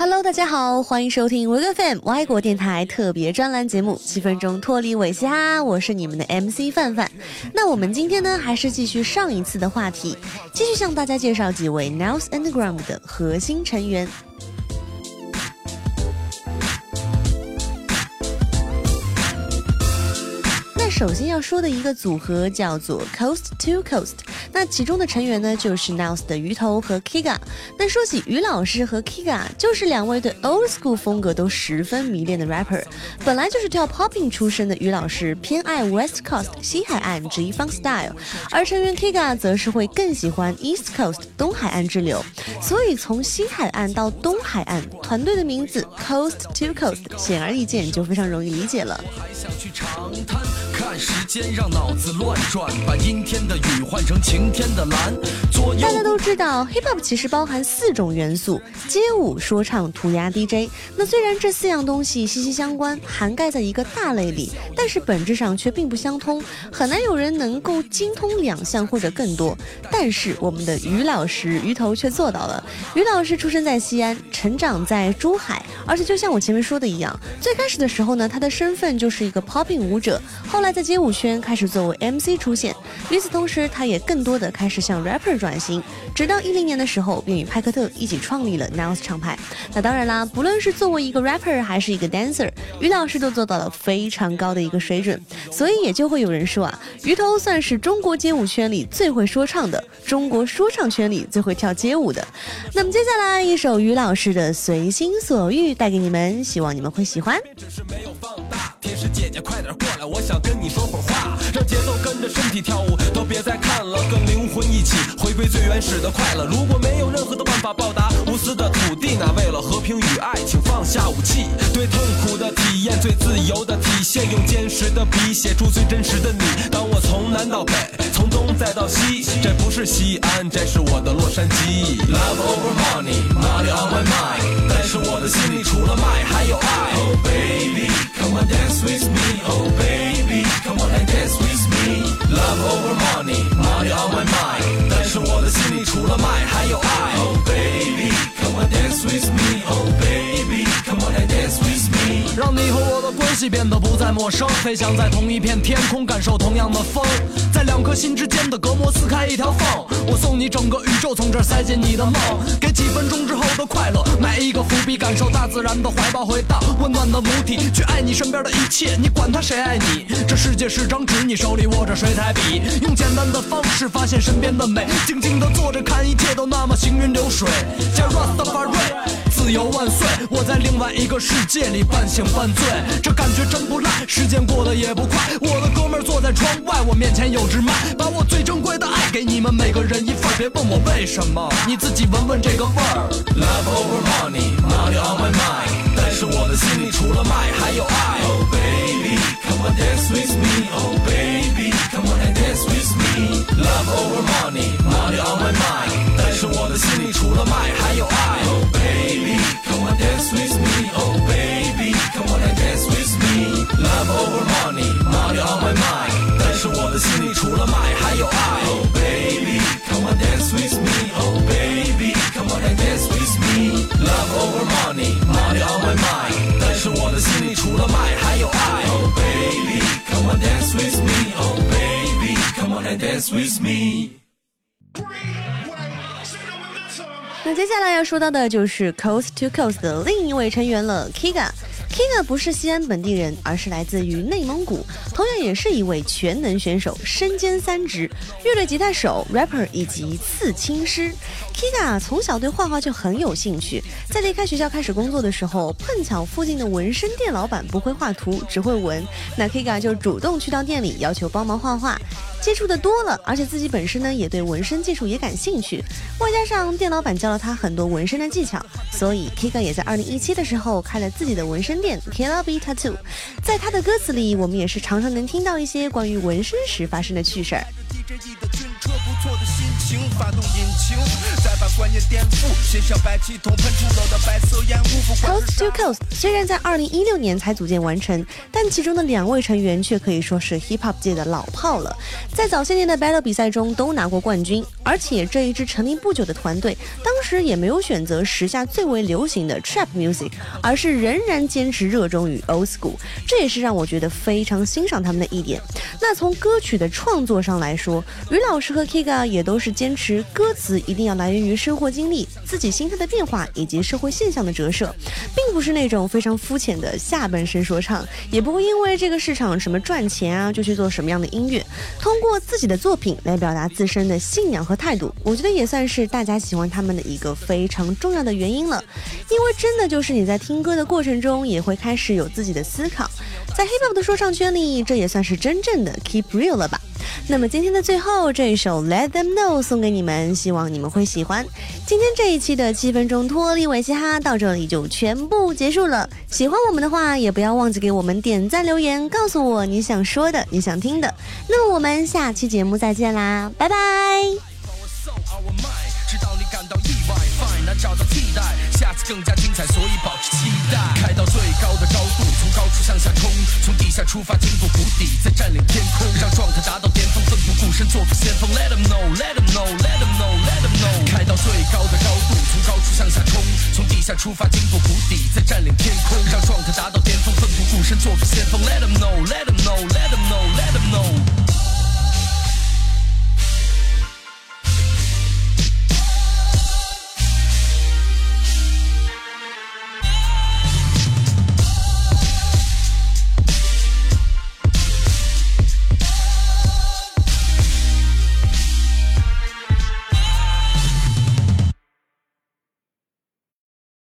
Hello，大家好，欢迎收听 w e FM 外国电台特别专栏节目《七分钟脱离尾嘻哈》，我是你们的 MC 范范。那我们今天呢，还是继续上一次的话题，继续向大家介绍几位 Nows Underground 的核心成员。首先要说的一个组合叫做 Coast to Coast，那其中的成员呢就是 Nows 的鱼头和 Kiga。那说起于老师和 Kiga，就是两位对 Old School 风格都十分迷恋的 rapper。本来就是跳 Popping 出身的于老师偏爱 West Coast 西海岸 G Funk Style，而成员 Kiga 则是会更喜欢 East Coast 东海岸之流。所以从西海岸到东海岸，团队的名字 Coast to Coast 显而易见就非常容易理解了。还想去长滩时间让脑子乱转，把阴天的雨换成晴天的蓝。大家都知道，hip hop 其实包含四种元素：街舞、说唱、涂鸦、DJ。那虽然这四样东西息息相关，涵盖在一个大类里，但是本质上却并不相通，很难有人能够精通两项或者更多。但是我们的于老师于头却做到了。于老师出生在西安，成长在珠海，而且就像我前面说的一样，最开始的时候呢，他的身份就是一个 popping 舞者，后来在街舞圈开始作为 MC 出现。与此同时，他也更多的开始向 rapper 转型，直到一零年的时候，便与派克特一起创立了 Nows 厂牌。那当然啦，不论是作为一个 rapper 还是一个 dancer，于老师都做到了非常高的一个水准。所以也就会有人说啊，鱼头算是中国街舞圈里最会说唱的，中国说唱圈里最会跳街舞的。那么接下来一首于老师的《随心所欲》带给你们，希望你们会喜欢。是姐姐，快点过来，我想跟你说会话。让节奏跟着身体跳舞，都别再，回归最原始的快乐。如果没有任何的办法报答无私的土地，那为了和平与爱，请放下武器。对痛苦的体验，最自由的体现，用坚实的笔写出最真实的你。当我从南到北，从东再到西，这不是西安，这是我的洛杉矶。Love over money, money on my mind，但是我的心里除了麦还有爱。Oh baby, come on dance with me, 让你和我的关系变得不再陌生，飞翔在同一片天空，感受同样的风，在两颗心之间的隔膜撕开一条缝。我送你整个宇宙，从这儿塞进你的梦，给几分钟之后的快乐埋一个伏笔，感受大自然的怀抱，回到温暖的母体，去爱你身边的一切。你管他谁爱你，这世界是张纸，你手里握着水彩笔，用简单的方式发现身边的美，静静的坐着看一切都那么行云流水。加 rustari 自由万岁！我在另外一个世界里半醒半醉，这感觉真不赖，时间过得也不快。我的哥们坐在窗外，我面前有只麦，把我最珍贵的爱给你们每个人一份，别问我为什么，你自己闻闻这个味儿。Love over money, money on my mind，但是我的心里除了麦还有爱。Oh baby, come on dance with me, oh baby, come on with me. 那接下来要说到的就是 Coast to Coast 的另一位成员了，Kiga。Kiga 不是西安本地人，而是来自于内蒙古，同样也是一位全能选手，身兼三职：乐队吉他手、rapper 以及刺青师。Kiga 从小对画画就很有兴趣，在离开学校开始工作的时候，碰巧附近的纹身店老板不会画图，只会纹，那 Kiga 就主动去到店里要求帮忙画画。接触的多了，而且自己本身呢也对纹身技术也感兴趣，外加上店老板教了他很多纹身的技巧，所以 Kika 也在二零一七的时候开了自己的纹身店 Killa B Tattoo。在他的歌词里，我们也是常常能听到一些关于纹身时发生的趣事儿。Coast to Coast 虽然在二零一六年才组建完成，但其中的两位成员却可以说是 hip hop 界的老炮了，在早些年的 battle 比赛中都拿过冠军。而且这一支成立不久的团队，当时也没有选择时下最为流行的 trap music，而是仍然坚持热衷于 old school，这也是让我觉得非常欣赏他们的一点。那从歌曲的创作上来说，于老师和 Kiga 也都是坚持歌词一定要来源于生活经历、自己心态的变化以及社会现象的折射，并不是那种非常肤浅的下半身说唱，也不会因为这个市场什么赚钱啊就去做什么样的音乐，通过自己的作品来表达自身的信仰和态度，我觉得也算是大家喜欢他们的一个非常重要的原因了。因为真的就是你在听歌的过程中，也会开始有自己的思考，在 hip hop 的说唱圈里，这也算是真正的 keep real 了吧。那么今天的最后这一首 Let Them Know 送给你们，希望你们会喜欢。今天这一期的七分钟脱离维嘻哈到这里就全部结束了。喜欢我们的话，也不要忘记给我们点赞留言，告诉我你想说的、你想听的。那么我们下期节目再见啦，拜拜。找到替代，下次更加精彩，所以保持期待。开到最高的高度，从高处向下冲，从地下出发，经过谷底，再占领天空，让状态达到 Let them know, let them know, let them know, let them know。开到最高的高度，从高处向下冲，从地下出发，经过谷底，再占领天空，让状态达到巅峰，奋不顾身，做个先锋。Let them know, let them know,